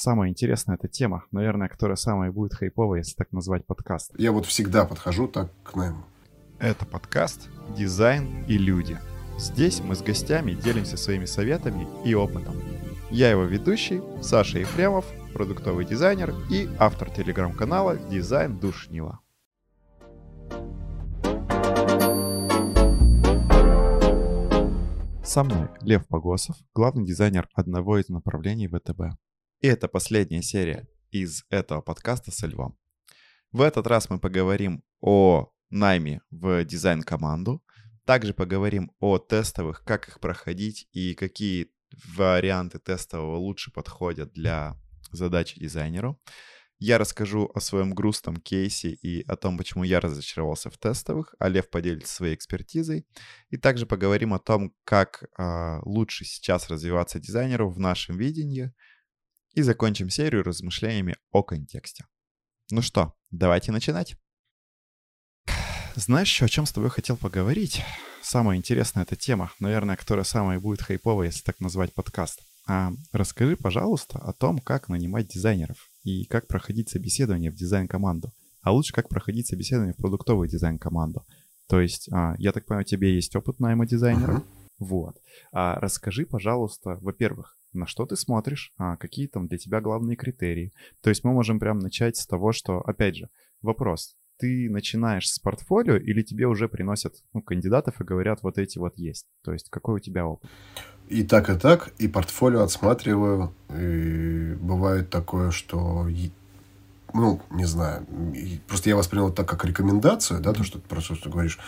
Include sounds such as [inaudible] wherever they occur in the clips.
самая интересная эта тема, наверное, которая самая будет хайповая, если так назвать подкаст. Я вот всегда подхожу так к найму. Это подкаст «Дизайн и люди». Здесь мы с гостями делимся своими советами и опытом. Я его ведущий, Саша Ефремов, продуктовый дизайнер и автор телеграм-канала «Дизайн Душнила». Со мной Лев Погосов, главный дизайнер одного из направлений ВТБ. И это последняя серия из этого подкаста со Львом. В этот раз мы поговорим о найме в дизайн-команду, также поговорим о тестовых, как их проходить и какие варианты тестового лучше подходят для задачи дизайнеру. Я расскажу о своем грустном кейсе и о том, почему я разочаровался в тестовых, а Лев поделится своей экспертизой. И также поговорим о том, как э, лучше сейчас развиваться дизайнеру в нашем видении. И закончим серию размышлениями о контексте. Ну что, давайте начинать. Знаешь, о чем с тобой хотел поговорить? Самая интересная эта тема, наверное, которая самая будет хайповая, если так назвать подкаст. А расскажи, пожалуйста, о том, как нанимать дизайнеров и как проходить собеседование в дизайн-команду. А лучше, как проходить собеседование в продуктовую дизайн-команду. То есть, а, я так понимаю, тебе есть опыт найма дизайнера. Uh-huh. Вот. А расскажи, пожалуйста, во-первых, на что ты смотришь, а какие там для тебя главные критерии. То есть мы можем прям начать с того, что, опять же, вопрос. Ты начинаешь с портфолио или тебе уже приносят ну, кандидатов и говорят, вот эти вот есть? То есть какой у тебя опыт? И так, и так, и портфолио отсматриваю. И бывает такое, что ну, не знаю, просто я воспринял так, как рекомендацию, да, то, что ты просто что говоришь,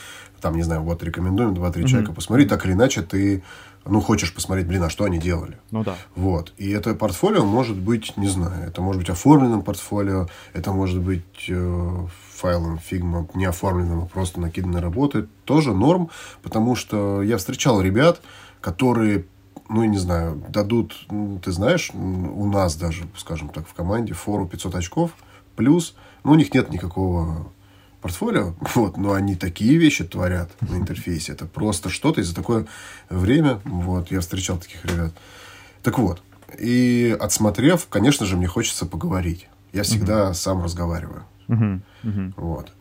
там, не знаю, вот рекомендуем два-три mm-hmm. человека посмотри, так или иначе ты, ну, хочешь посмотреть, блин, а что они делали. Ну, да. Вот, и это портфолио может быть, не знаю, это может быть оформленным портфолио, это может быть э, файлом Figma не оформленным, а просто накиданной работы, тоже норм, потому что я встречал ребят, которые ну, я не знаю, дадут, ну, ты знаешь, у нас даже, скажем так, в команде фору 500 очков, плюс, ну, у них нет никакого портфолио, [laughs] вот, но они такие вещи творят на интерфейсе. Это просто что-то и за такое время, вот, я встречал таких ребят. Так вот, и отсмотрев, конечно же, мне хочется поговорить. Я всегда uh-huh. сам разговариваю. Uh-huh. Uh-huh. Вот.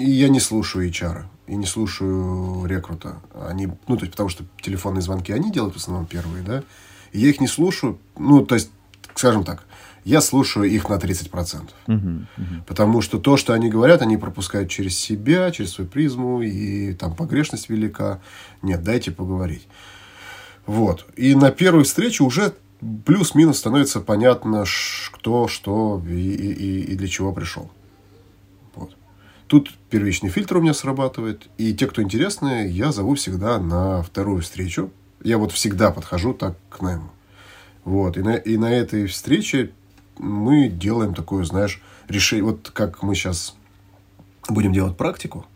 И я не слушаю HR и не слушаю рекрута. Они, ну, то есть, потому что телефонные звонки они делают в основном первые, да. И я их не слушаю. Ну, то есть, скажем так, я слушаю их на 30%. Угу, угу. Потому что то, что они говорят, они пропускают через себя, через свою призму, и там погрешность велика. Нет, дайте поговорить. Вот. И на первой встрече уже плюс-минус становится понятно, кто, что и, и, и для чего пришел. Тут первичный фильтр у меня срабатывает. И те, кто интересные, я зову всегда на вторую встречу. Я вот всегда подхожу так к найму. Вот. И на, и на этой встрече мы делаем такое, знаешь, решение. Вот как мы сейчас будем делать практику.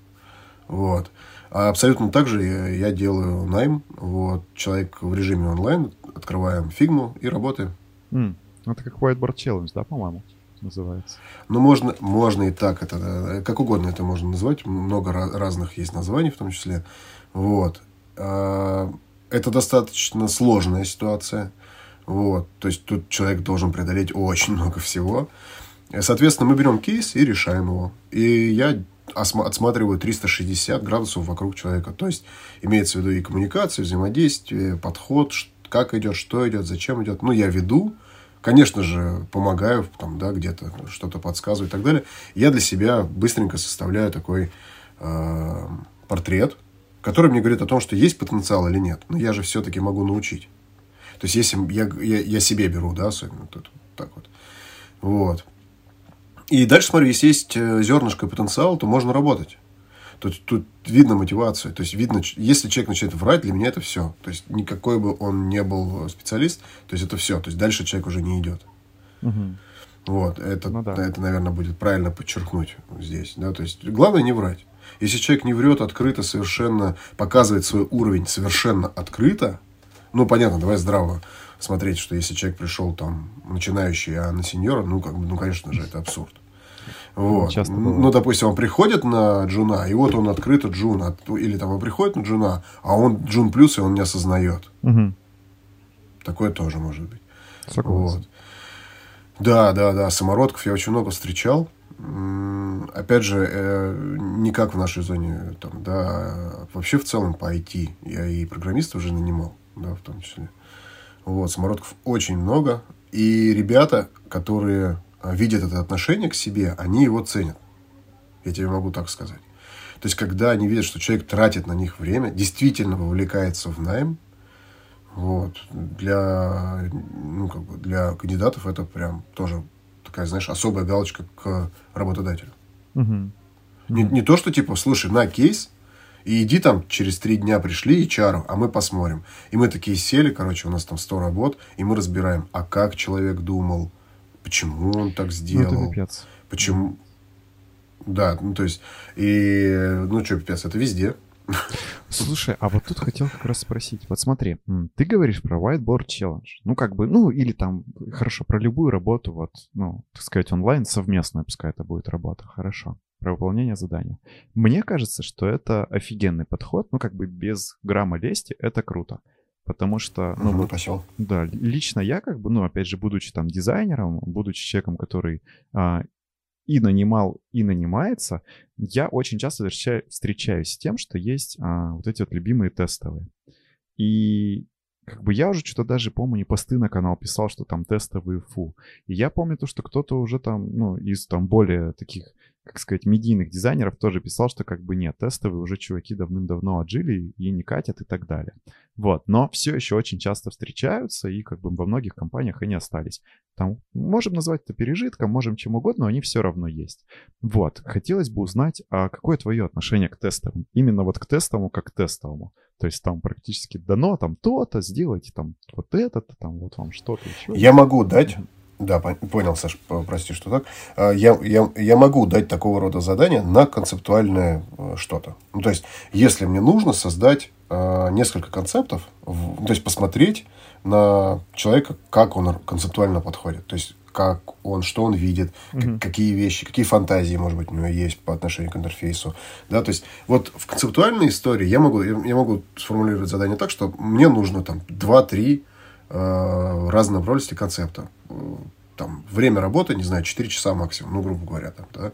Вот. А абсолютно так же я, я делаю найм. Вот. Человек в режиме онлайн. Открываем фигму и работаем. Mm. Это как Whiteboard Challenge, да, по-моему? называется. Ну, можно, можно и так, это, как угодно это можно назвать. Много разных есть названий в том числе. Вот. А, это достаточно сложная ситуация. Вот. То есть, тут человек должен преодолеть очень много всего. Соответственно, мы берем кейс и решаем его. И я отсматриваю 360 градусов вокруг человека. То есть, имеется в виду и коммуникация, взаимодействие, подход, как идет, что идет, зачем идет. Ну, я веду, Конечно же, помогаю, там, да, где-то что-то подсказываю и так далее. Я для себя быстренько составляю такой э, портрет, который мне говорит о том, что есть потенциал или нет. Но я же все-таки могу научить. То есть, если я, я, я себе беру, да, особенно тут так вот. Вот. И дальше смотрю, если есть э, зернышко потенциала, то можно работать. Тут, тут видно мотивацию. То есть, видно, если человек начинает врать, для меня это все. То есть, никакой бы он не был специалист, то есть, это все. То есть, дальше человек уже не идет. Угу. Вот, это, ну, да. это, наверное, будет правильно подчеркнуть здесь. Да? То есть, главное не врать. Если человек не врет открыто, совершенно показывает свой уровень совершенно открыто, ну, понятно, давай здраво смотреть, что если человек пришел там начинающий, а на senior а, ну, как бы, ну, конечно же, это абсурд. Вот. Часто ну, допустим, он приходит на Джуна, и вот он открыто Джун. Или там он приходит на Джуна, а он Джун плюс, и он не осознает. Угу. Такое тоже может быть. Вот. Да, да, да, самородков я очень много встречал. Опять же, э, не как в нашей зоне, там, да, а вообще в целом по IT. Я и программистов уже нанимал, да, в том числе. Вот, самородков очень много. И ребята, которые видят это отношение к себе, они его ценят. Я тебе могу так сказать. То есть, когда они видят, что человек тратит на них время, действительно вовлекается в найм, вот, для, ну, как бы для кандидатов это прям тоже такая, знаешь, особая галочка к работодателю. Угу. Не, не то, что типа, слушай, на кейс, и иди там, через три дня пришли и чару, а мы посмотрим. И мы такие сели, короче, у нас там 100 работ, и мы разбираем, а как человек думал, почему он так сделал. Ну, это пипец. Почему... Да, ну то есть, и, ну что, пипец, это везде. Слушай, а вот тут хотел как раз спросить. Вот смотри, ты говоришь про whiteboard challenge. Ну, как бы, ну, или там, хорошо, про любую работу, вот, ну, так сказать, онлайн совместная, пускай это будет работа, хорошо, про выполнение задания. Мне кажется, что это офигенный подход, ну, как бы без грамма лести, это круто. Потому что, ну, ну вот, да, лично я как бы, ну, опять же, будучи там дизайнером, будучи человеком, который а, и нанимал, и нанимается, я очень часто встречаюсь с тем, что есть а, вот эти вот любимые тестовые. И как бы я уже что-то даже, помню, не посты на канал писал, что там тестовые фу. И я помню то, что кто-то уже там, ну, из там более таких как сказать, медийных дизайнеров тоже писал, что как бы нет, тестовые уже чуваки давным-давно отжили и не катят и так далее. Вот, но все еще очень часто встречаются и как бы во многих компаниях они остались. Там можем назвать это пережитком, можем чем угодно, но они все равно есть. Вот, хотелось бы узнать, а какое твое отношение к тестовым? Именно вот к тестовому как к тестовому. То есть там практически дано, там то-то, сделайте там вот это, там вот вам что-то еще. Я могу дать да, понял, Саш, прости, что так. А, я, я, я могу дать такого рода задание на концептуальное э, что-то. Ну, то есть, если мне нужно создать э, несколько концептов, в, то есть, посмотреть на человека, как он концептуально подходит. То есть, как он, что он видит, mm-hmm. какие вещи, какие фантазии, может быть, у него есть по отношению к интерфейсу. Да, то есть, вот в концептуальной истории я могу, я, я могу сформулировать задание так, что мне нужно там 2-3 э, разной направленности концепта там, время работы, не знаю, 4 часа максимум, ну, грубо говоря, там, да.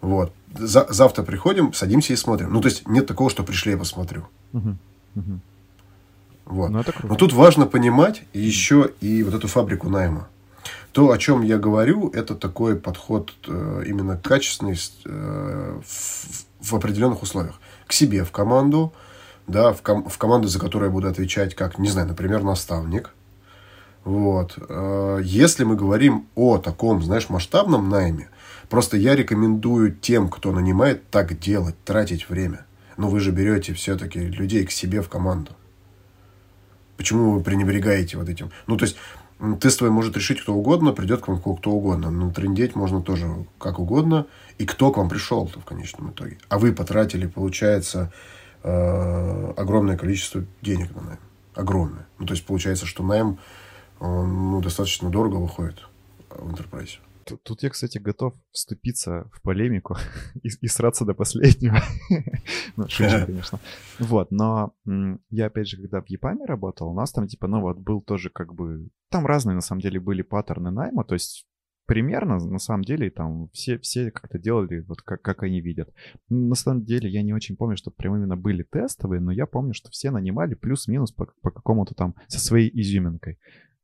Вот. За, завтра приходим, садимся и смотрим. Ну, то есть, нет такого, что пришли, я посмотрю. Угу. Угу. Вот. Ну, Но тут важно понимать еще и вот эту фабрику найма. То, о чем я говорю, это такой подход э, именно качественный э, в, в определенных условиях. К себе в команду, да, в, ком- в команду, за которую я буду отвечать как, не знаю, например, наставник. Вот. Э, если мы говорим о таком, знаешь, масштабном найме, просто я рекомендую тем, кто нанимает, так делать, тратить время. Но вы же берете все-таки людей к себе в команду. Почему вы пренебрегаете вот этим? Ну, то есть, тестовый может решить кто угодно, придет к вам кто угодно. Но трендеть можно тоже как угодно. И кто к вам пришел-то в конечном итоге. А вы потратили, получается, э, огромное количество денег на найм. Огромное. Ну, то есть, получается, что найм он ну, достаточно дорого выходит в Enterprise. Тут, тут я, кстати, готов вступиться в полемику [laughs] и, и сраться до последнего. [laughs] ну, шучу, конечно. Вот, но я, опять же, когда в Япаме работал, у нас там, типа, ну вот, был тоже как бы... Там разные, на самом деле, были паттерны найма, то есть примерно, на самом деле, там все, все как-то делали, вот как, как они видят. На самом деле, я не очень помню, что прям именно были тестовые, но я помню, что все нанимали плюс-минус по, по какому-то там со своей изюминкой.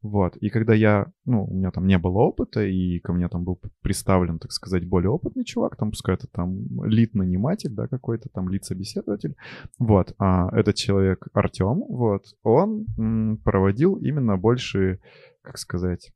Вот. И когда я, ну, у меня там не было опыта, и ко мне там был представлен, так сказать, более опытный чувак, там, пускай это там лид-наниматель, да, какой-то там лид-собеседователь, вот, а этот человек Артем, вот, он м, проводил именно больше, как сказать,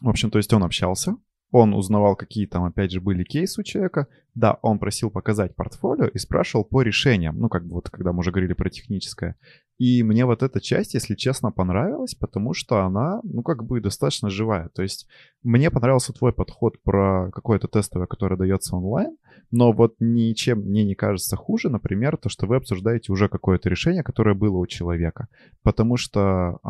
в общем, то есть он общался, он узнавал, какие там, опять же, были кейсы у человека. Да, он просил показать портфолио и спрашивал по решениям. Ну, как бы вот, когда мы уже говорили про техническое. И мне вот эта часть, если честно, понравилась, потому что она, ну, как бы достаточно живая. То есть мне понравился твой подход про какое-то тестовое, которое дается онлайн, но вот ничем мне не кажется хуже, например, то, что вы обсуждаете уже какое-то решение, которое было у человека. Потому что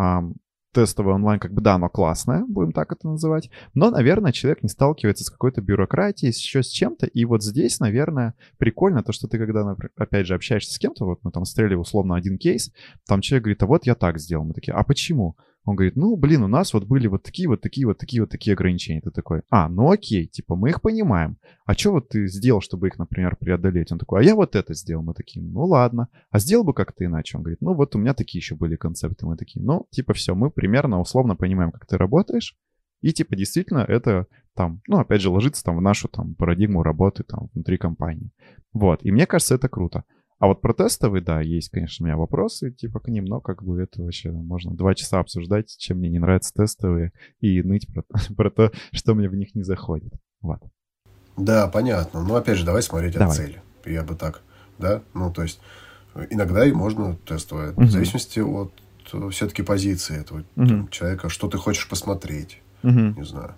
тестовое онлайн, как бы, да, оно классное, будем так это называть, но, наверное, человек не сталкивается с какой-то бюрократией, еще с чем-то, и вот здесь, наверное, прикольно то, что ты, когда, опять же, общаешься с кем-то, вот мы там стреляли условно один кейс, там человек говорит, а вот я так сделал, мы такие, а почему? Он говорит, ну, блин, у нас вот были вот такие, вот такие, вот такие, вот такие ограничения. Ты такой, а, ну окей, типа, мы их понимаем. А что вот ты сделал, чтобы их, например, преодолеть? Он такой, а я вот это сделал. Мы такие, ну ладно. А сделал бы как-то иначе? Он говорит, ну вот у меня такие еще были концепты. Мы такие, ну, типа, все, мы примерно условно понимаем, как ты работаешь. И, типа, действительно, это там, ну, опять же, ложится там в нашу там парадигму работы там внутри компании. Вот. И мне кажется, это круто. А вот про тестовые, да, есть, конечно, у меня вопросы, типа, к ним, но как бы это вообще можно два часа обсуждать, чем мне не нравятся тестовые, и ныть про, [laughs] про то, что мне в них не заходит. Вот. Да, понятно. Но опять же, давай смотреть давай. от цели. Я бы так, да? Ну, то есть, иногда и можно тестовое, угу. в зависимости от э, все-таки позиции этого угу. человека, что ты хочешь посмотреть. Угу. Не знаю.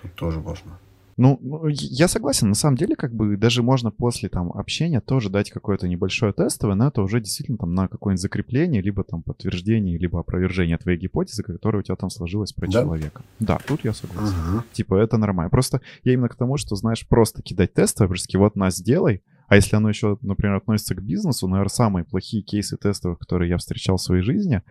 Тут тоже можно. Ну, ну я согласен, на самом деле, как бы даже можно после там общения тоже дать какое-то небольшое тестовое, но это уже действительно там на какое-нибудь закрепление, либо там подтверждение, либо опровержение твоей гипотезы, которая у тебя там сложилась про да? человека. Да, тут я согласен. Угу. Типа это нормально. Просто я именно к тому, что, знаешь, просто кидать тестовое, просто вот нас сделай, а если оно еще, например, относится к бизнесу, наверное, самые плохие кейсы тестовых, которые я встречал в своей жизни,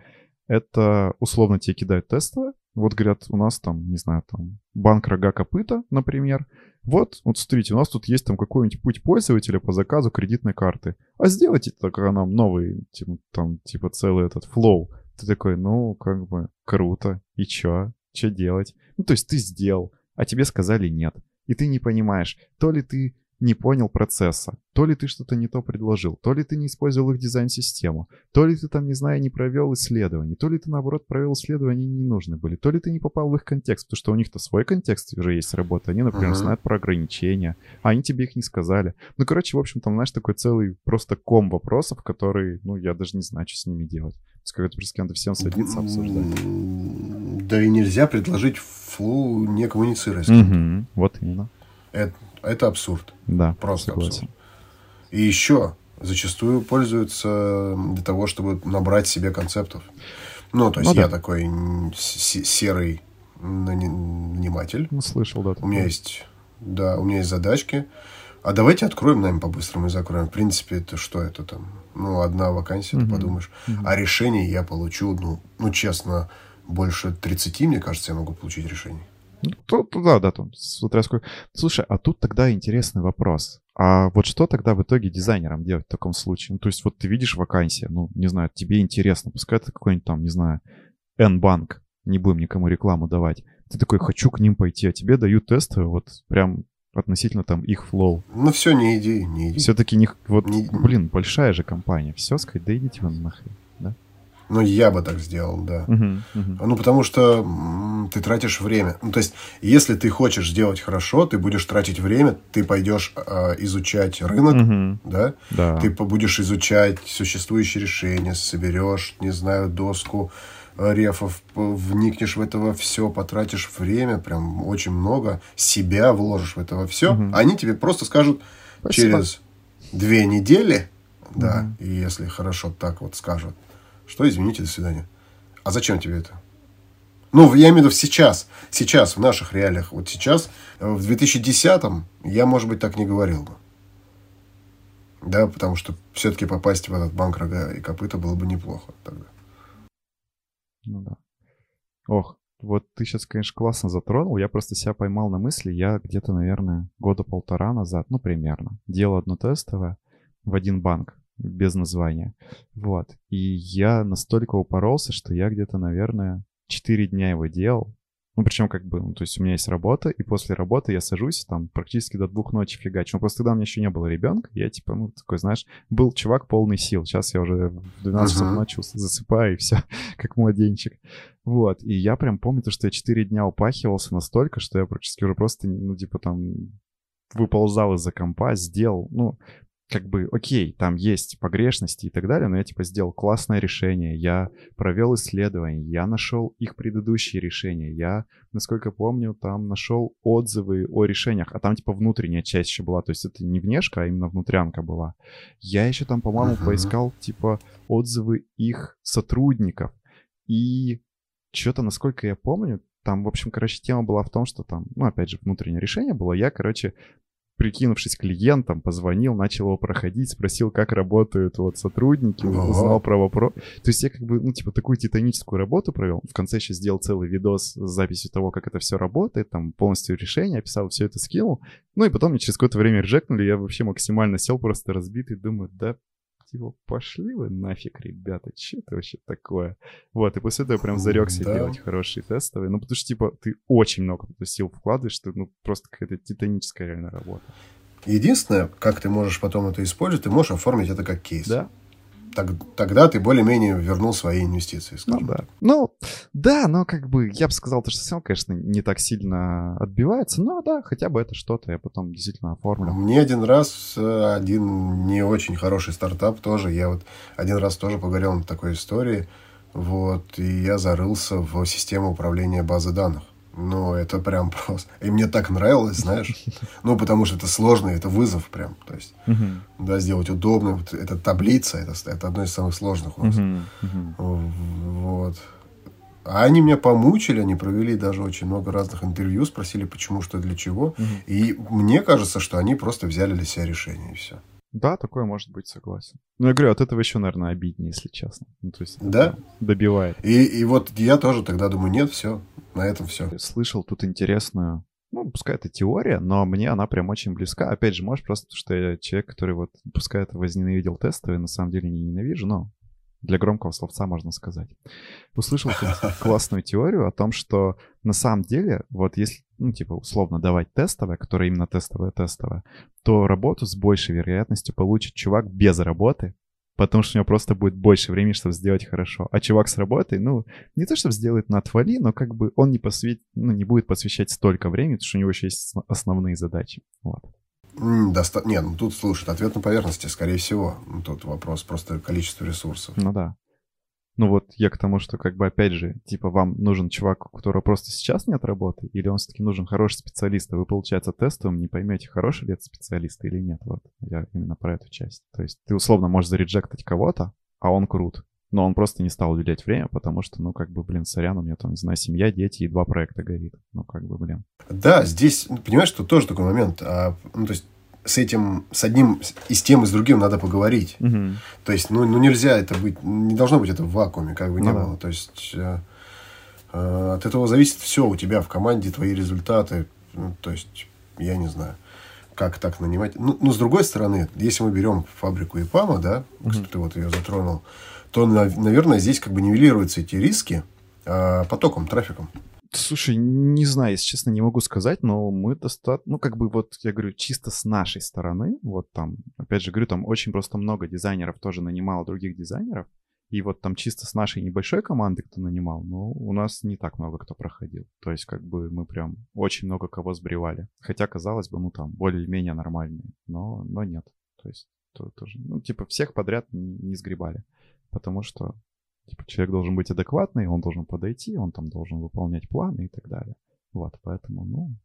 это условно тебе кидают тестовое, вот говорят, у нас там, не знаю, там банк рога копыта, например. Вот, вот смотрите, у нас тут есть там какой-нибудь путь пользователя по заказу кредитной карты. А сделайте только нам новый, типа, там, типа целый этот флоу. Ты такой, ну, как бы, круто. И чё? Чё делать? Ну, то есть ты сделал, а тебе сказали нет. И ты не понимаешь, то ли ты не понял процесса. То ли ты что-то не то предложил, то ли ты не использовал их дизайн-систему, то ли ты там, не знаю, не провел исследований, то ли ты, наоборот, провел исследования, они не нужны были, то ли ты не попал в их контекст, потому что у них-то свой контекст уже есть работа. Они, например, uh-huh. знают про ограничения, а они тебе их не сказали. Ну, короче, в общем, там, знаешь, такой целый просто ком вопросов, которые, ну, я даже не знаю, что с ними делать. То есть, как это просто надо всем садиться, обсуждать. Да и нельзя предложить флоу не коммуницировать. Угу, вот именно. Это, это абсурд. Да, Просто согласен. абсурд. И еще зачастую пользуются для того, чтобы набрать себе концептов. Ну, то есть ну, я да. такой серый наниматель. Ну, слышал, да. У меня есть, да, у меня есть задачки. А давайте откроем, наверное, по-быстрому и закроем. В принципе, это что это там? Ну, одна вакансия, угу. ты подумаешь. Угу. А решение я получу, ну, ну, честно, больше 30, мне кажется, я могу получить решение. То, то, да, да, там, смотря сколько. Слушай, а тут тогда интересный вопрос. А вот что тогда в итоге дизайнерам делать в таком случае? Ну, то есть вот ты видишь вакансию, ну, не знаю, тебе интересно, пускай это какой-нибудь там, не знаю, N-банк, не будем никому рекламу давать. Ты такой, хочу к ним пойти, а тебе дают тесты вот прям относительно там их флоу. Ну все, не иди, не иди. Все-таки не, вот, не... блин, большая же компания. Все сказать, да идите вы нахрен. Ну, я бы так сделал, да. Uh-huh, uh-huh. Ну, потому что ты тратишь время. Ну, то есть, если ты хочешь сделать хорошо, ты будешь тратить время, ты пойдешь э, изучать рынок, uh-huh. да? да? Ты будешь изучать существующие решения, соберешь, не знаю, доску э, рефов, вникнешь в это все, потратишь время, прям очень много, себя вложишь в это во все, uh-huh. они тебе просто скажут Спасибо. через две недели, uh-huh. да, и если хорошо так вот скажут, что, извините, до свидания. А зачем тебе это? Ну, я имею в виду сейчас. Сейчас, в наших реалиях. Вот сейчас, в 2010-м, я, может быть, так не говорил бы. Да, потому что все-таки попасть в этот банк рога и копыта было бы неплохо тогда. Ну да. Ох, вот ты сейчас, конечно, классно затронул. Я просто себя поймал на мысли. Я где-то, наверное, года полтора назад, ну, примерно, делал одно тестовое в один банк без названия. Вот. И я настолько упоролся, что я где-то, наверное, 4 дня его делал. Ну, причем как бы, ну, то есть у меня есть работа, и после работы я сажусь там практически до двух ночи фигачу. Ну, просто тогда у меня еще не было ребенка, я типа, ну, такой, знаешь, был чувак полный сил. Сейчас я уже в 12 часов uh-huh. ночи засыпаю, и все, [laughs] как младенчик. Вот, и я прям помню то, что я 4 дня упахивался настолько, что я практически уже просто, ну, типа там выползал из-за компа, сделал, ну, как бы, окей, там есть погрешности и так далее, но я типа сделал классное решение, я провел исследование, я нашел их предыдущие решения, я, насколько помню, там нашел отзывы о решениях, а там типа внутренняя часть еще была, то есть это не внешка, а именно внутрянка была. Я еще там, по-моему, uh-huh. поискал типа отзывы их сотрудников, и что-то, насколько я помню, там, в общем, короче, тема была в том, что там, ну, опять же, внутреннее решение было, я, короче, прикинувшись клиентом, позвонил, начал его проходить, спросил, как работают вот сотрудники, Ого. узнал про вопрос. То есть я как бы, ну, типа, такую титаническую работу провел. В конце еще сделал целый видос с записью того, как это все работает, там полностью решение описал, все это скинул. Ну и потом мне через какое-то время режекнули, я вообще максимально сел просто разбитый, думаю, да типа, пошли вы нафиг, ребята, что это вообще такое? Вот, и после этого я прям зарекся Да. делать хорошие тестовые. Ну, потому что, типа, ты очень много сил вкладываешь, ты, ну, просто какая-то титаническая реально работа. Единственное, как ты можешь потом это использовать, ты можешь оформить это как кейс. Да? Так- тогда ты более-менее вернул свои инвестиции, Ну, скажем. да. Ну, да, но как бы я бы сказал, то, что все, конечно, не так сильно отбивается, но да, хотя бы это что-то я потом действительно оформлю. Мне один раз э, один не очень хороший стартап тоже, я вот один раз тоже поговорил на такой истории, вот, и я зарылся в систему управления базы данных. Ну, это прям просто... И мне так нравилось, знаешь. Ну, потому что это сложно, это вызов прям. То есть, да, сделать удобно. Вот Это таблица, это, это одно из самых сложных у нас. Вот. А они меня помучили, они провели даже очень много разных интервью, спросили, почему, что, для чего. И мне кажется, что они просто взяли для себя решение, и все. Да, такое может быть, согласен. Ну, я говорю, от этого еще, наверное, обиднее, если честно. Ну, то есть Да? добивает. И, и вот я тоже тогда думаю, нет, все, на этом все. Слышал тут интересную, ну, пускай это теория, но мне она прям очень близка. Опять же, может, просто что я человек, который вот, пускай это возненавидел тестовые, на самом деле не ненавижу, но для громкого словца можно сказать. Услышал [laughs] классную теорию о том, что на самом деле, вот если, ну, типа, условно давать тестовое, которое именно тестовое-тестовое, то работу с большей вероятностью получит чувак без работы, потому что у него просто будет больше времени, чтобы сделать хорошо. А чувак с работой, ну, не то, чтобы сделает на отвали, но как бы он не, посвя... ну, не будет посвящать столько времени, потому что у него еще есть ос- основные задачи. Вот. Доста... Нет, ну тут, слушай, ответ на поверхности, скорее всего. Ну, Тут вопрос просто количества ресурсов. Ну да. Ну вот я к тому, что как бы опять же, типа вам нужен чувак, у которого просто сейчас нет работы, или он все-таки нужен хороший специалист, а вы, получается, тестовым не поймете, хороший ли это специалист или нет. Вот я именно про эту часть. То есть ты условно можешь зареджектать кого-то, а он крут. Но он просто не стал уделять время, потому что, ну, как бы, блин, сорян, у меня там, не знаю, семья, дети и два проекта горит. Ну, как бы, блин. Да, здесь, понимаешь, тут тоже такой момент. а, ну, то есть с этим, с одним и с тем, и с другим надо поговорить. То есть, ну, ну нельзя это быть, не должно быть это в вакууме, как бы Ну не да. было. То есть, э, э, от этого зависит все у тебя в команде, твои результаты. Ну, то есть, я не знаю, как так нанимать. Ну, ну, с другой стороны, если мы берем фабрику ИПАМа, да, что ты вот ее затронул, то, на- наверное, здесь как бы нивелируются эти риски а, потоком, трафиком. Слушай, не знаю, если честно, не могу сказать, но мы достаточно, ну, как бы вот, я говорю, чисто с нашей стороны, вот там, опять же говорю, там очень просто много дизайнеров тоже нанимало других дизайнеров, и вот там чисто с нашей небольшой команды кто нанимал, ну, у нас не так много кто проходил. То есть, как бы мы прям очень много кого сбривали. Хотя, казалось бы, ну, там, более-менее нормальные, но, но нет. То есть, то, тоже, ну, типа, всех подряд не, не сгребали, потому что Типа, человек должен быть адекватный, он должен подойти, он там должен выполнять планы и так далее. Вот, поэтому, ну...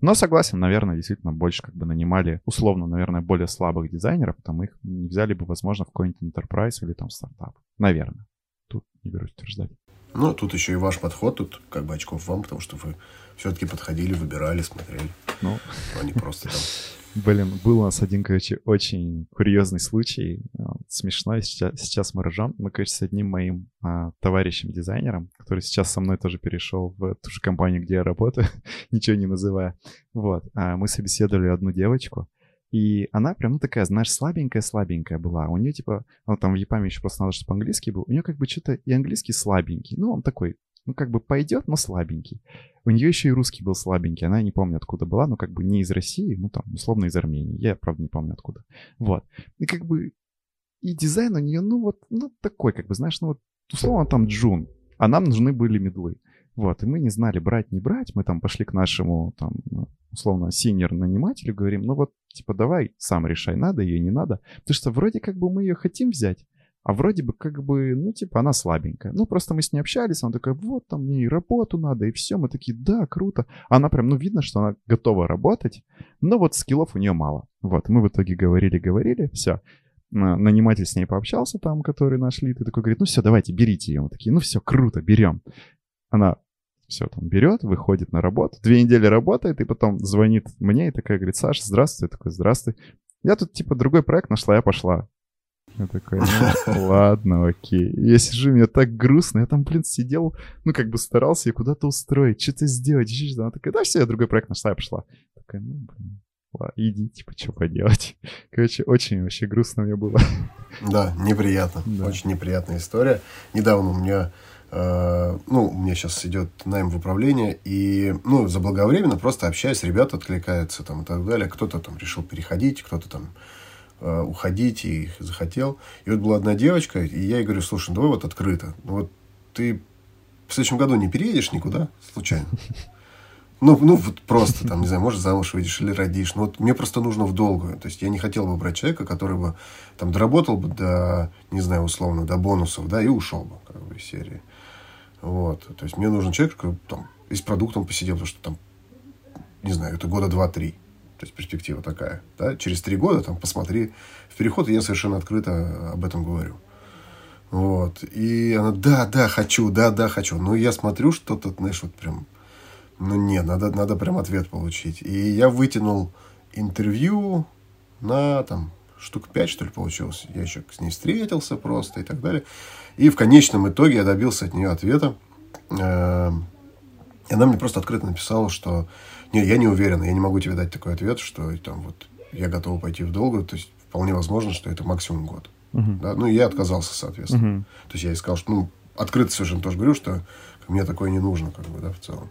Но согласен, наверное, действительно больше как бы нанимали, условно, наверное, более слабых дизайнеров, там их не взяли бы, возможно, в какой-нибудь enterprise или там стартап. Наверное. Тут не берусь утверждать. Ну, тут еще и ваш подход, тут как бы очков вам, потому что вы все-таки подходили, выбирали, смотрели, Ну, а не просто там. [laughs] Блин, был у нас один, короче, очень курьезный случай, а, смешной, сейчас, сейчас мы ржем. Мы, короче, с одним моим а, товарищем-дизайнером, который сейчас со мной тоже перешел в ту же компанию, где я работаю, [laughs] ничего не называя, вот, а, мы собеседовали одну девочку, и она прям, ну, такая, знаешь, слабенькая-слабенькая была. У нее, типа, ну, там в Япаме еще просто надо, чтобы английский был. У нее как бы что-то и английский слабенький. Ну, он такой, ну, как бы пойдет, но слабенький. У нее еще и русский был слабенький. Она не помню, откуда была, но как бы не из России, ну, там, условно, из Армении. Я, правда, не помню, откуда. Вот. И как бы и дизайн у нее, ну, вот, ну, такой, как бы, знаешь, ну, вот, условно, там джун, а нам нужны были middle ы. Вот, и мы не знали, брать, не брать. Мы там пошли к нашему, там, условно, senior нанимателю, говорим, ну вот, типа, давай сам решай, надо ее, не надо. Потому что вроде как бы мы ее хотим взять, а вроде бы как бы, ну, типа, она слабенькая. Ну, просто мы с ней общались, она такая, вот, там, мне и работу надо, и все. Мы такие, да, круто. Она прям, ну, видно, что она готова работать, но вот скиллов у нее мало. Вот, мы в итоге говорили-говорили, все. Наниматель с ней пообщался там, который нашли, ты такой говорит, ну все, давайте, берите ее. Мы такие, ну все, круто, берем. Она Все, там берет, выходит на работу, две недели работает, и потом звонит мне и такая говорит, Саша, здравствуй. Я такой, здравствуй. Я тут типа другой проект нашла, я пошла. Я такой, ну, ладно, окей. Я сижу, мне так грустно. Я там, блин, сидел, ну, как бы старался ее куда-то устроить, что-то сделать, еще что-то. Она такая, да, все, я другой проект нашла, я пошла. Такая, ну, блин, ладно, иди, типа, что поделать. [laughs] Короче, очень вообще грустно мне было. Да, неприятно. Да. Очень неприятная история. Недавно у меня э, ну, у меня сейчас идет найм в управление, и, ну, заблаговременно просто общаюсь, ребята откликаются там и так далее. Кто-то там решил переходить, кто-то там Э, уходить и захотел. И вот была одна девочка, и я ей говорю, слушай, давай вот открыто. Ну вот ты в следующем году не переедешь никуда случайно? Ну, ну, вот просто, там, не знаю, может, замуж выйдешь или родишь. Ну, вот мне просто нужно в долгую. То есть, я не хотел бы брать человека, который бы там доработал бы до, не знаю, условно, до бонусов, да, и ушел бы, как бы, из серии. Вот. То есть, мне нужен человек, который там и с продуктом посидел, потому что там, не знаю, это года два-три. То есть перспектива такая. Да? Через три года там посмотри в переход, и я совершенно открыто об этом говорю. Вот. И она, да, да, хочу, да, да, хочу. Но я смотрю, что-то, знаешь, вот прям, ну нет, надо, надо прям ответ получить. И я вытянул интервью на там штук пять, что ли, получилось. Я еще с ней встретился просто и так далее. И в конечном итоге я добился от нее ответа. Эм, и она мне просто открыто написала, что нет, я не уверен, я не могу тебе дать такой ответ, что там вот я готов пойти в долгую, то есть вполне возможно, что это максимум год. Uh-huh. Да? Ну, и я отказался, соответственно. Uh-huh. То есть я ей сказал, что, ну, открыто совершенно тоже говорю, что мне такое не нужно, как бы, да, в целом.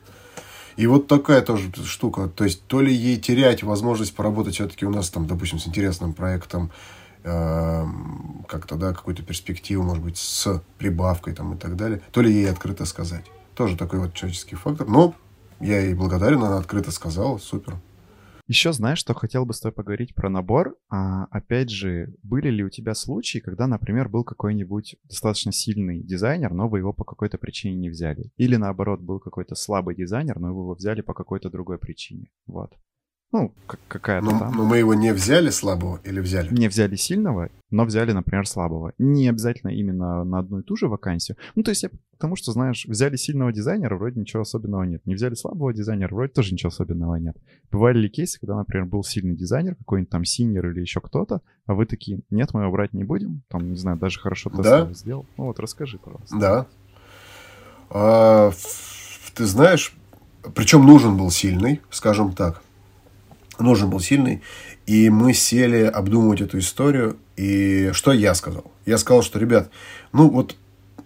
И вот такая тоже штука. То есть, то ли ей терять возможность поработать все-таки у нас там, допустим, с интересным проектом, э, как-то, да, какую-то перспективу, может быть, с прибавкой там и так далее, то ли ей открыто сказать. Тоже такой вот человеческий фактор. Но я ей благодарен, она открыто сказала, супер. Еще знаешь, что хотел бы с тобой поговорить про набор. А, опять же, были ли у тебя случаи, когда, например, был какой-нибудь достаточно сильный дизайнер, но вы его по какой-то причине не взяли? Или наоборот, был какой-то слабый дизайнер, но вы его взяли по какой-то другой причине? Вот. Ну, какая-то но, там. Но мы его не взяли слабого или взяли? Не взяли сильного, но взяли, например, слабого. Не обязательно именно на одну и ту же вакансию. Ну, то есть я потому что, знаешь, взяли сильного дизайнера, вроде ничего особенного нет. Не взяли слабого дизайнера, вроде тоже ничего особенного нет. Бывали ли кейсы, когда, например, был сильный дизайнер, какой-нибудь там синьор или еще кто-то, а вы такие, нет, мы его брать не будем, там, не знаю, даже хорошо тест да? сделал. Ну вот, расскажи, пожалуйста. Да. А, ты знаешь, причем нужен был сильный, скажем так нужен был сильный. И мы сели обдумывать эту историю. И что я сказал? Я сказал, что, ребят, ну вот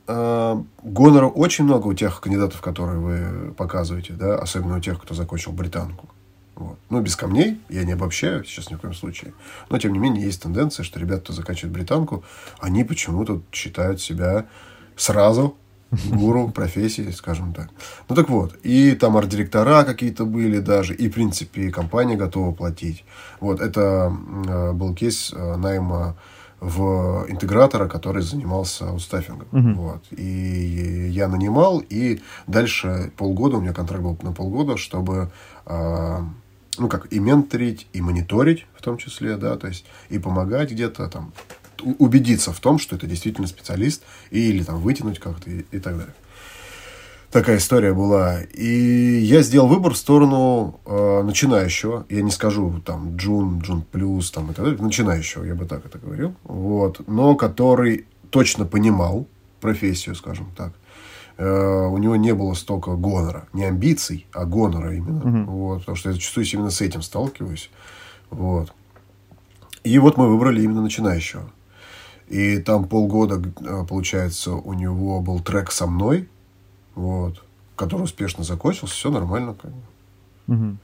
гонора очень много у тех кандидатов, которые вы показываете, да, особенно у тех, кто закончил британку. Вот. Ну, без камней, я не обобщаю сейчас ни в коем случае. Но, тем не менее, есть тенденция, что ребята, кто заканчивает британку, они почему-то считают себя сразу гуру [laughs] профессии, скажем так. Ну так вот, и там арт-директора какие-то были даже, и, в принципе, компания готова платить. Вот, это э, был кейс э, найма в интегратора, который занимался аутстаффингом. Uh-huh. Вот. И я нанимал, и дальше полгода, у меня контракт был на полгода, чтобы э, ну как, и менторить, и мониторить в том числе, да, то есть и помогать где-то там убедиться в том, что это действительно специалист, или там вытянуть как-то и, и так далее. Такая история была. И я сделал выбор в сторону э, начинающего. Я не скажу там Джун, Джун плюс там и так далее. Начинающего, я бы так это говорил. Вот. Но который точно понимал профессию, скажем так. Э, у него не было столько гонора. Не амбиций, а гонора именно. Uh-huh. Вот. Потому что я зачастую именно с этим сталкиваюсь. Вот. И вот мы выбрали именно начинающего. И там полгода, э, получается, у него был трек со мной, вот, который успешно закончился, все нормально. Как бы. Угу.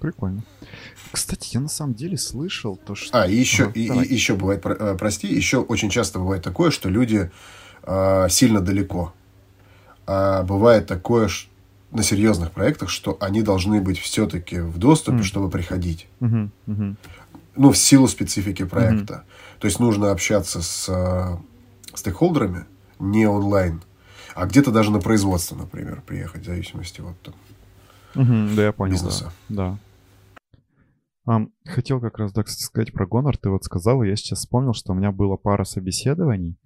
Прикольно. Кстати, я на самом деле слышал то, что... А, и еще, ага, и, и, еще бывает, э, прости, еще очень часто бывает такое, что люди э, сильно далеко. А бывает такое, что на серьезных проектах, что они должны быть все-таки в доступе, mm. чтобы приходить. Mm-hmm. Mm-hmm. Ну, в силу специфики проекта. Mm-hmm. То есть нужно общаться с э, стейкхолдерами не онлайн, а где-то даже на производство, например, приехать, в зависимости от там, угу, да, я понял, бизнеса. Да. да. Um, хотел как раз, да, кстати, сказать про Гонор. Ты вот сказал, я сейчас вспомнил, что у меня было пара собеседований,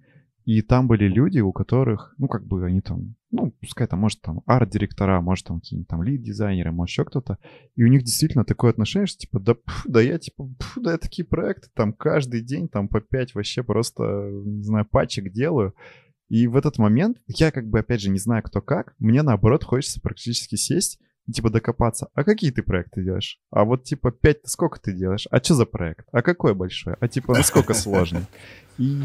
и там были люди, у которых, ну, как бы они там ну, пускай там, может, там, арт-директора, может, там, какие-нибудь там лид-дизайнеры, может, еще кто-то, и у них действительно такое отношение, что, типа, да, пф, да я, типа, пф, да я такие проекты там каждый день, там, по пять вообще просто, не знаю, пачек делаю, и в этот момент я, как бы, опять же, не знаю, кто как, мне, наоборот, хочется практически сесть типа докопаться. А какие ты проекты делаешь? А вот типа 5 сколько ты делаешь? А что за проект? А какой большой? А типа насколько [laughs] сложный? И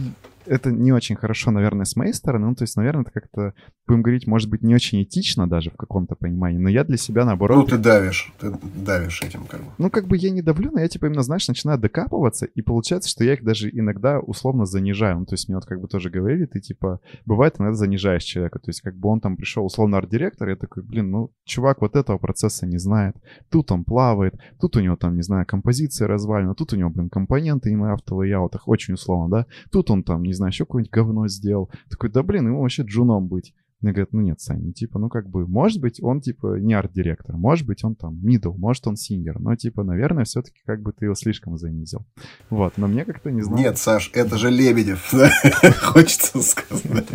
это не очень хорошо, наверное, с моей стороны. Ну, то есть, наверное, это как-то, будем говорить, может быть, не очень этично даже в каком-то понимании. Но я для себя, наоборот... Ну, ты давишь, ты давишь этим как бы. Ну, как бы я не давлю, но я, типа, именно, знаешь, начинаю докапываться, и получается, что я их даже иногда условно занижаю. Ну, то есть, мне вот как бы тоже говорили, ты, типа, бывает, иногда занижаешь человека. То есть, как бы он там пришел, условно, арт-директор, я такой, блин, ну, чувак вот этого процесса не знает. Тут он плавает, тут у него там, не знаю, композиция развалена, тут у него, блин, компоненты и на автолейаутах, очень условно, да. Тут он там, не знаю, еще какое-нибудь говно сделал. Такой, да блин, ему вообще джуном быть. Мне говорят, ну нет, Саня, типа, ну как бы, может быть, он типа не арт-директор, может быть, он там middle, может, он сингер, но типа, наверное, все-таки как бы ты его слишком занизил. Вот, но мне как-то не знаю. Нет, Саш, это же Лебедев, [laughs] [laughs] хочется сказать.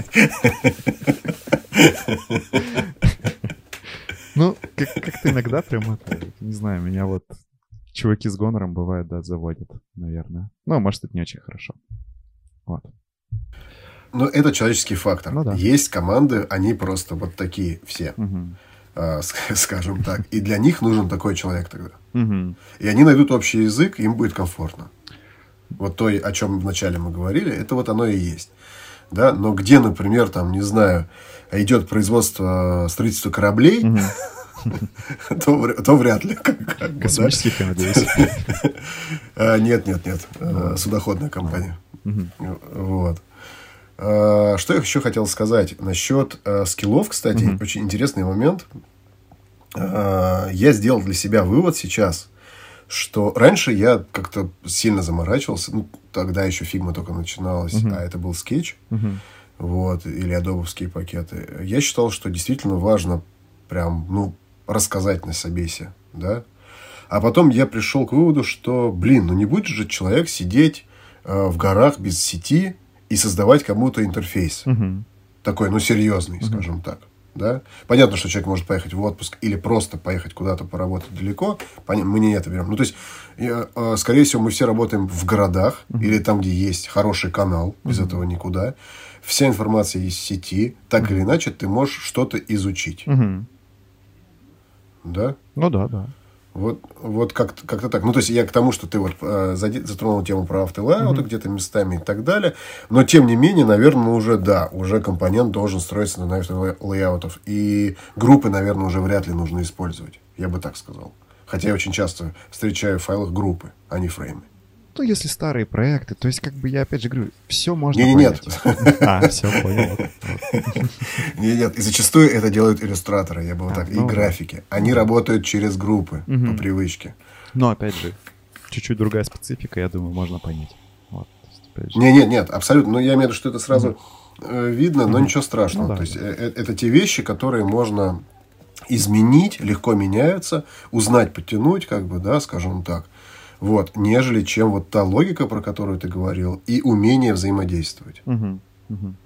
Ну, как-то иногда прям это, не знаю, меня вот чуваки с гонором бывает, да, заводят, наверное. Ну, может, это не очень хорошо. Вот. Ну, это человеческий фактор. Ну, да. Есть команды, они просто вот такие все, угу. э, [laughs] скажем так. И для них нужен такой человек тогда. Угу. И они найдут общий язык, им будет комфортно. Вот то, о чем вначале мы говорили, это вот оно и есть. Да? Но где, например, там, не знаю, идет производство строительства кораблей, Угу. [laughs] то, то вряд ли. [laughs] Космических надеюсь. А, Нет, нет, нет. А, Судоходная компания. Вот. А, Что я еще хотел сказать насчет а, скиллов, кстати, очень интересный момент. А, Я сделал для себя вывод сейчас, что раньше я как-то сильно заморачивался. Ну, тогда еще Figma только начиналась, а это был скетч. Вот, или адобовские пакеты. Я считал, что действительно важно прям, ну, рассказать на собесе, да. А потом я пришел к выводу, что, блин, ну не будет же человек сидеть э, в горах без сети и создавать кому-то интерфейс. Мгм. Такой, ну, серьезный, скажем так. Да? Понятно, что человек может поехать в отпуск или просто поехать куда-то поработать далеко. Поня- Мы не это берем. Ну, то есть, я, э, скорее всего, мы все работаем в городах или там, где есть хороший канал. Без этого никуда. Вся информация есть в сети. Так или иначе, ты можешь что-то изучить. Мгм. Да? Ну да, да. Вот, вот как-то, как-то так. Ну, то есть, я к тому, что ты вот э, затронул тему про автолайауты где-то местами и так далее. Но, тем не менее, наверное, уже, да, уже компонент должен строиться на автолайаутов. И группы, наверное, уже вряд ли нужно использовать. Я бы так сказал. Хотя я очень часто встречаю в файлах группы, а не фреймы. Ну, если старые проекты, то есть, как бы я опять же говорю, все можно Не, не, нет. понять. [laughs] А, все, понял. Вот. Нет. И зачастую это делают иллюстраторы, я бы вот А, так, ну и да. графики. Они работают через группы по привычке. Но, опять же, чуть-чуть другая специфика, я думаю, можно понять. Не, нет, нет, абсолютно. Но я имею в виду, что это сразу э, видно, но ничего страшного. Ну То есть э, э, это те вещи, которые можно изменить, легко меняются, узнать, подтянуть, как бы, да, скажем так. Вот, нежели чем вот та логика, про которую ты говорил, и умение взаимодействовать. Мгм, мгм.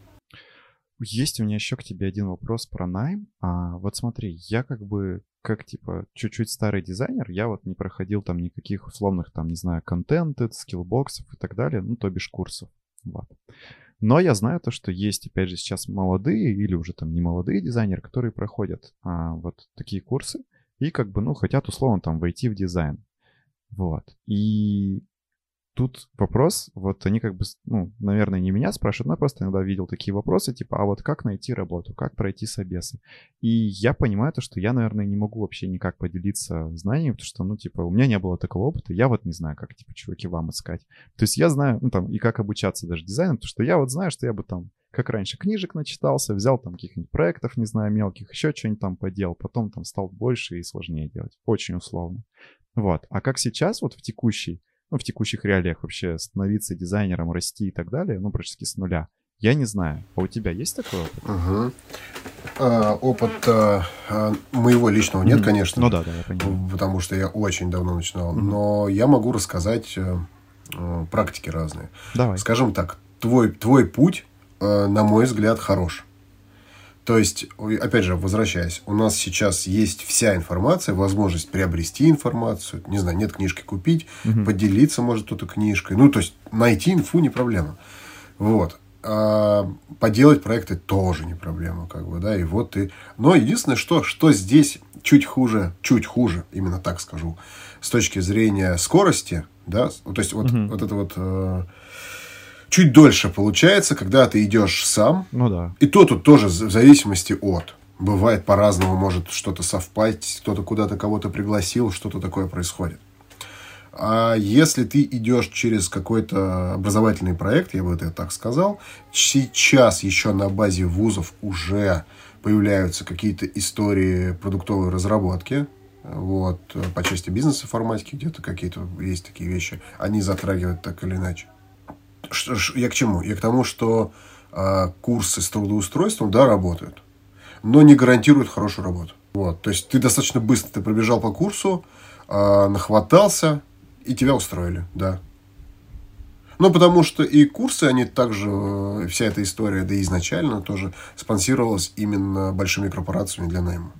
Есть у меня еще к тебе один вопрос про найм. А, вот смотри, я как бы, как типа чуть-чуть старый дизайнер, я вот не проходил там никаких условных там, не знаю, контенты, скиллбоксов и так далее, ну, то бишь курсов. Вот. Но я знаю то, что есть, опять же, сейчас молодые или уже там не молодые дизайнеры, которые проходят а, вот такие курсы и как бы, ну, хотят условно там войти в дизайн. Вот. И тут вопрос, вот они как бы, ну, наверное, не меня спрашивают, но я просто иногда видел такие вопросы, типа, а вот как найти работу, как пройти собесы? И я понимаю то, что я, наверное, не могу вообще никак поделиться знаниями, потому что, ну, типа, у меня не было такого опыта, я вот не знаю, как, типа, чуваки, вам искать. То есть я знаю, ну, там, и как обучаться даже дизайну, потому что я вот знаю, что я бы там, как раньше, книжек начитался, взял там каких-нибудь проектов, не знаю, мелких, еще что-нибудь там поделал, потом там стал больше и сложнее делать. Очень условно. Вот. А как сейчас, вот в текущей, ну, в текущих реалиях вообще становиться дизайнером, расти и так далее, ну, практически с нуля, я не знаю. А у тебя есть такой опыт? Мгм. А, опыта а, моего личного нет, конечно. Ну да, да, я понимаю. Потому что я очень давно начинал. Мгм. Но я могу рассказать э, э, практики разные. Давай. Скажем так, твой, твой путь, э, на мой взгляд, хорош. То есть, опять же, возвращаясь, у нас сейчас есть вся информация, возможность приобрести информацию, не знаю, нет книжки купить, угу. поделиться, может, кто-то книжкой. Ну, то есть, найти инфу не проблема. Вот. А поделать проекты тоже не проблема, как бы, да, и вот ты... Но единственное, что, что здесь чуть хуже, чуть хуже, именно так скажу, с точки зрения скорости, да, то есть, вот, угу. вот это вот... Чуть дольше получается, когда ты идешь сам. Ну да. И то тут тоже в зависимости от. Бывает по-разному, может что-то совпасть, кто-то куда-то кого-то пригласил, что-то такое происходит. А если ты идешь через какой-то образовательный проект, я бы это так сказал, сейчас еще на базе вузов уже появляются какие-то истории продуктовой разработки, вот, по части бизнес-информатики где-то какие-то есть такие вещи, они затрагивают так или иначе я к чему? Я к тому, что э, курсы с трудоустройством, да, работают, но не гарантируют хорошую работу. Вот, то есть ты достаточно быстро ты пробежал по курсу, э, нахватался и тебя устроили, да. Ну, потому что и курсы, они также, э, вся эта история, да и изначально тоже спонсировалась именно большими корпорациями для найма.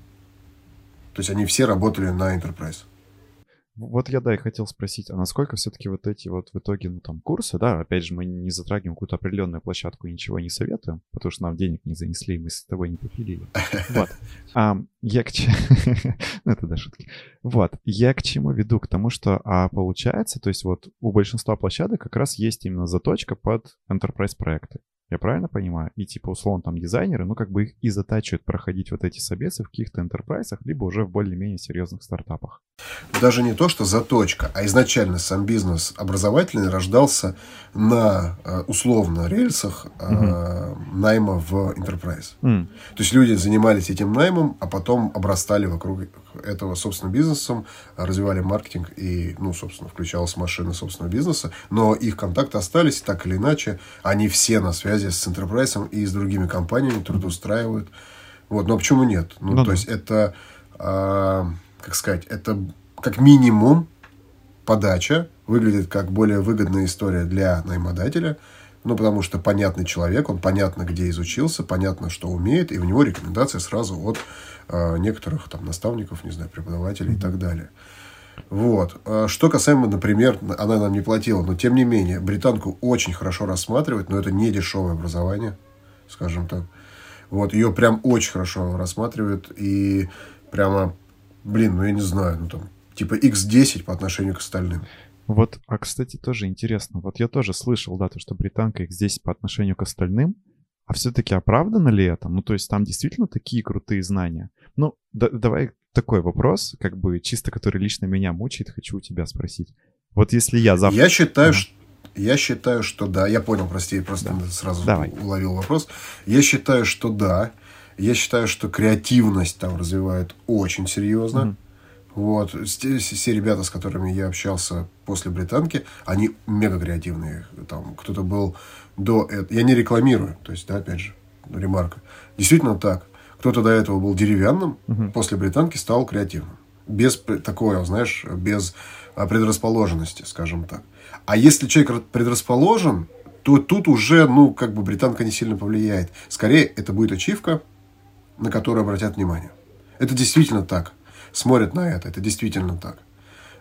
То есть они все работали на Enterprise. Вот я, да, и хотел спросить, а насколько все-таки вот эти вот в итоге, ну, там, курсы, да, опять же, мы не затрагиваем какую-то определенную площадку и ничего не советуем, потому что нам денег не занесли, и мы с тобой не попилили. [laughs] Вот. А, я к чему... [laughs] ну, это да, шутки. Вот. Я к чему веду? К тому, что, а получается, то есть вот у большинства площадок как раз есть именно заточка под enterprise проекты. Я правильно понимаю? И типа, условно, там дизайнеры, ну, как бы их и затачивают проходить вот эти собесы в каких-то интерпрайсах, либо уже в более-менее серьезных стартапах. Даже не то, что заточка, а изначально сам бизнес образовательный рождался на э, условно рельсах угу. найма в enterprise. Mm. То есть люди занимались этим наймом, а потом обрастали вокруг этого собственным бизнесом, развивали маркетинг и, ну, собственно, включалась машина собственного бизнеса, но их контакты остались так или иначе, они все на связи с Enterprise и с другими компаниями трудоустраивают. Вот, но почему нет? Ну, ну то да. есть это, э, как сказать, это как минимум подача выглядит как более выгодная история для наймодателя, ну, потому что понятный человек, он понятно, где изучился, понятно, что умеет, и у него рекомендация сразу от э, некоторых там наставников, не знаю, преподавателей mm-hmm. и так далее. Вот. А что касаемо, например, она нам не платила, но тем не менее, британку очень хорошо рассматривать, но это не дешевое образование, скажем так. Вот, ее прям очень хорошо рассматривают, и прямо, блин, ну я не знаю, ну там, типа x10 по отношению к остальным. Вот, а, кстати, тоже интересно. Вот я тоже слышал, да, то, что британка X10 по отношению к остальным, а все-таки оправдано ли это? Ну, то есть там действительно такие крутые знания? Ну, да, давай такой вопрос, как бы чисто который лично меня мучает, хочу у тебя спросить. Вот если я завтра... Я считаю, ага. что я считаю, что да. Я понял, прости, я просто да. сразу Давай. уловил вопрос. Я считаю, что да. Я считаю, что креативность там развивает очень серьезно. Mm. Вот. Все ребята, с которыми я общался после британки, они мега креативные. Там кто-то был до этого. Я не рекламирую. То есть, да, опять же, ремарка. Действительно так. Кто-то до этого был деревянным, угу. после британки стал креативным. Без такого, знаешь, без а, предрасположенности, скажем так. А если человек предрасположен, то тут уже, ну, как бы британка не сильно повлияет. Скорее, это будет ачивка, на которую обратят внимание. Это действительно так. Смотрят на это. Это действительно так.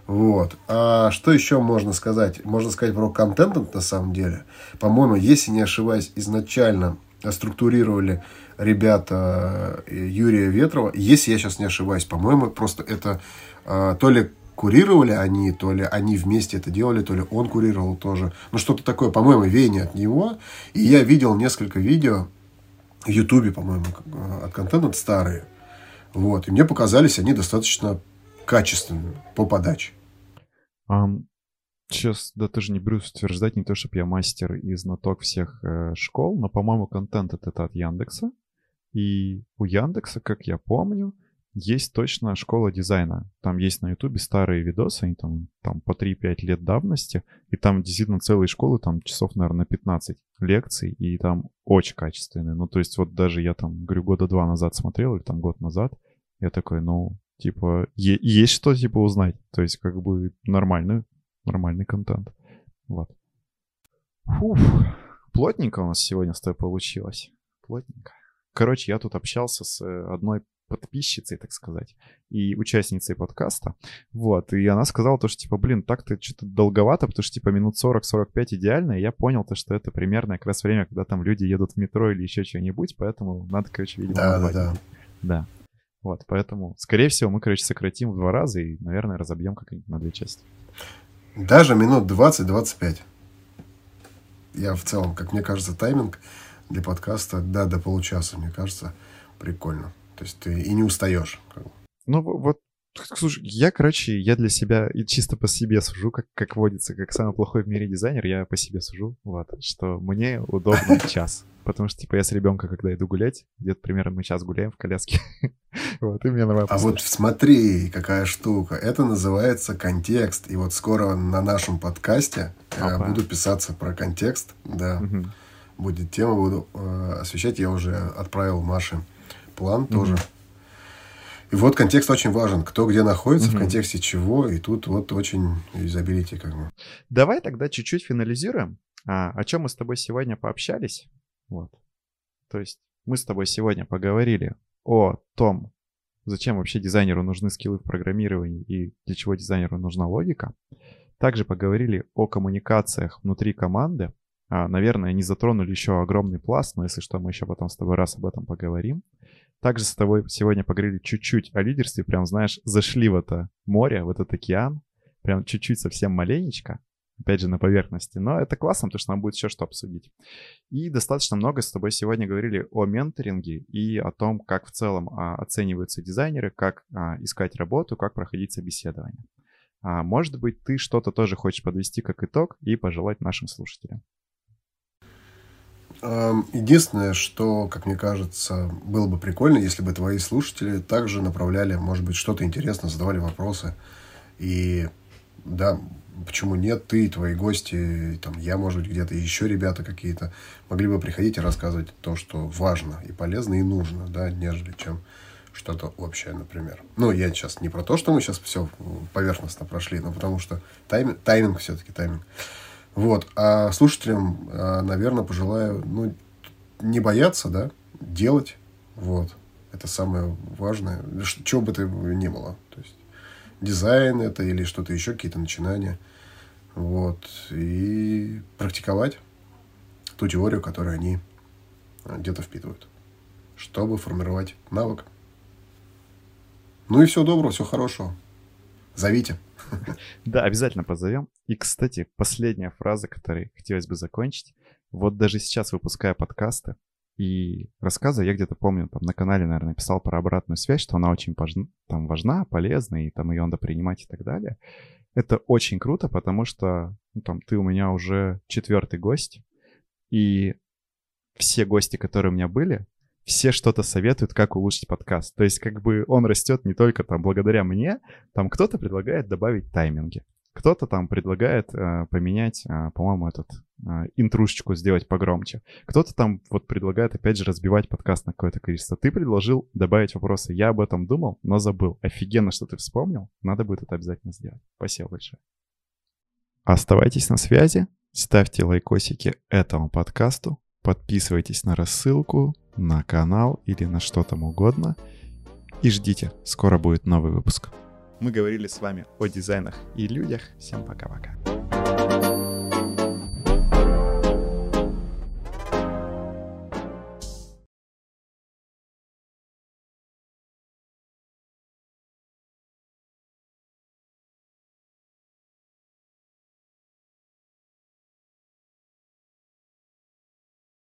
Вот. А что еще можно сказать? Можно сказать про контент на самом деле. По-моему, если не ошибаюсь, изначально структурировали ребята э, Юрия Ветрова. Если я сейчас не ошибаюсь, по-моему, просто это э, то ли курировали они, то ли они вместе это делали, то ли он курировал тоже. Ну, что-то такое, по-моему, веяние от него. И я видел несколько видео в Ютубе, по-моему, э, от контента старые. Вот. И мне показались они достаточно качественными по подаче. Um, Сейчас, да, тоже не берусь утверждать, не то, чтобы я мастер и знаток всех э, школ, но, по-моему, контент это от Яндекса. И у Яндекса, как я помню, есть точно школа дизайна. Там есть на Ютубе старые видосы, они там, там по 3-5 лет давности, и там действительно целые школы, там часов, наверное, 15 лекций, и там очень качественные. Ну, то есть вот даже я там, говорю, года два назад смотрел, или там год назад, я такой, ну, типа, есть что, типа, узнать. То есть, как бы, нормально нормальный контент. Вот. Фух, плотненько у нас сегодня с тобой получилось. Плотненько. короче, я тут общался с э, одной подписчицей, так сказать, и участницей подкаста. Вот, и она сказала то, что, типа, блин, так-то что-то долговато, потому что, типа, минут 40-45 идеально, и я понял то, что это примерно как раз время, когда там люди едут в метро или еще что-нибудь, поэтому надо, короче, видимо, Да, да, да. Да. Вот, поэтому, скорее всего, мы, короче, сократим в два раза и, наверное, разобьем как-нибудь на две части. Даже минут 20-25. Я в целом, как мне кажется, тайминг для подкаста, да, до получаса, мне кажется, прикольно. То есть ты и не устаешь. Ну, вот, слушай, я, короче, я для себя и чисто по себе сужу, как, как водится, как самый плохой в мире дизайнер, я по себе сужу, вот, что мне удобно [laughs] час. Потому что, типа, я с ребенка, когда иду гулять, где-то примерно мы час гуляем в коляске, [laughs] вот, и мне нормально А вот смотри, какая штука. Это называется контекст. И вот скоро на нашем подкасте э, буду писаться про контекст. Да, будет тема, буду э, освещать. Я уже отправил Маше план тоже. И вот контекст очень важен. Кто где находится, в Мгм. контексте чего. И тут вот очень изобилите как бы. Давай тогда чуть-чуть финализируем, а, о чем мы с тобой сегодня пообщались. Вот. То есть мы с тобой сегодня поговорили о том, зачем вообще дизайнеру нужны скиллы в программировании и для чего дизайнеру нужна логика. Также поговорили о коммуникациях внутри команды. А, наверное, не затронули еще огромный пласт, но если что, мы еще потом с тобой раз об этом поговорим. Также с тобой сегодня поговорили чуть-чуть о лидерстве, прям, знаешь, зашли в это море, в этот океан, прям чуть-чуть совсем маленечко, опять же, на поверхности. Но это классно, потому что нам будет еще что обсудить. И достаточно много с тобой сегодня говорили о менторинге и о том, как в целом а, оцениваются дизайнеры, как а, искать работу, как проходить собеседование. А, может быть, ты что-то тоже хочешь подвести как итог и пожелать нашим слушателям. Эм, Единственное, что, как мне кажется, было бы прикольно, если бы твои слушатели также направляли, может быть, что-то интересное, задавали вопросы. И да, почему нет, ты твои гости, там я, может быть, где-то еще ребята какие-то могли бы приходить и рассказывать то, что важно и полезно и нужно, да, нежели чем что-то общее, например. Ну, я сейчас не про то, что мы сейчас все поверхностно прошли, но потому что тайминг, тайминг все-таки тайминг. Вот. А слушателям, наверное, пожелаю, ну, не бояться, да, делать. Вот. Это самое важное. Чего бы то ни было. То есть дизайн это или что-то еще, какие-то начинания. Вот. И практиковать ту теорию, которую они а, где-то впитывают. Чтобы формировать навык. Ну и всего доброго, всего хорошего. Зовите. [laughs] Да, обязательно позовем. И, кстати, последняя фраза, которой хотелось бы закончить. Вот даже сейчас, выпуская подкасты и рассказы, я где-то помню, там на канале, наверное, писал про обратную связь, что она очень пож- там важна, полезна, и там ее надо принимать и так далее. Это очень круто, потому что ну, там ты у меня уже четвертый гость, и все гости, которые у меня были, все что-то советуют, как улучшить подкаст. То есть как бы он растет не только там благодаря мне, там кто-то предлагает добавить тайминги, кто-то там предлагает э, поменять, э, по-моему, этот э, интрушечку сделать погромче. Кто-то там вот предлагает, опять же, разбивать подкаст на какое-то количество. Ты предложил добавить вопросы. Я об этом думал, но забыл. Офигенно, что ты вспомнил. Надо будет это обязательно сделать. Спасибо большое. Оставайтесь на связи, ставьте лайкосики этому подкасту, подписывайтесь на рассылку, на канал или на что там угодно. И ждите, скоро будет новый выпуск. Мы говорили с вами о дизайнах и людях. Всем пока-пока.